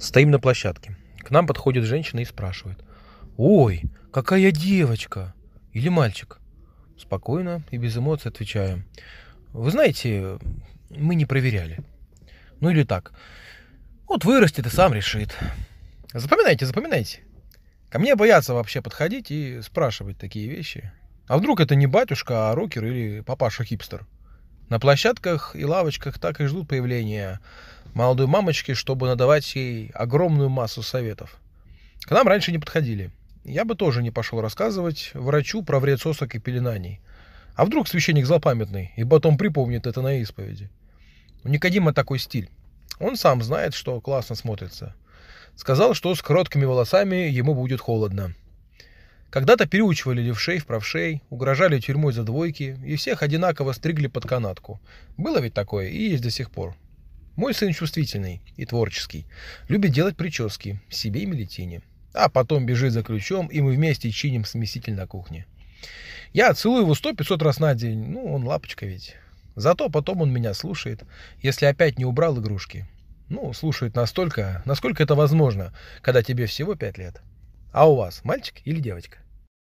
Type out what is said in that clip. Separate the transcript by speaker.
Speaker 1: Стоим на площадке. К нам подходит женщина и спрашивает. Ой, какая девочка! Или мальчик? Спокойно и без эмоций отвечаю. Вы знаете, мы не проверяли. Ну или так. Вот вырастет и сам решит. Запоминайте, запоминайте. Ко мне боятся вообще подходить и спрашивать такие вещи. А вдруг это не батюшка, а рокер или папаша-хипстер? На площадках и лавочках так и ждут появления молодой мамочки, чтобы надавать ей огромную массу советов. К нам раньше не подходили. Я бы тоже не пошел рассказывать врачу про вред сосок и пеленаний. А вдруг священник злопамятный и потом припомнит это на исповеди? У Никодима такой стиль. Он сам знает, что классно смотрится. Сказал, что с короткими волосами ему будет холодно. Когда-то переучивали левшей в правшей, угрожали тюрьмой за двойки, и всех одинаково стригли под канатку. Было ведь такое, и есть до сих пор. Мой сын чувствительный и творческий. Любит делать прически, себе и Мелетине. А потом бежит за ключом, и мы вместе чиним смеситель на кухне. Я целую его сто пятьсот раз на день. Ну, он лапочка ведь. Зато потом он меня слушает, если опять не убрал игрушки. Ну, слушает настолько, насколько это возможно, когда тебе всего пять лет. А у вас мальчик или девочка?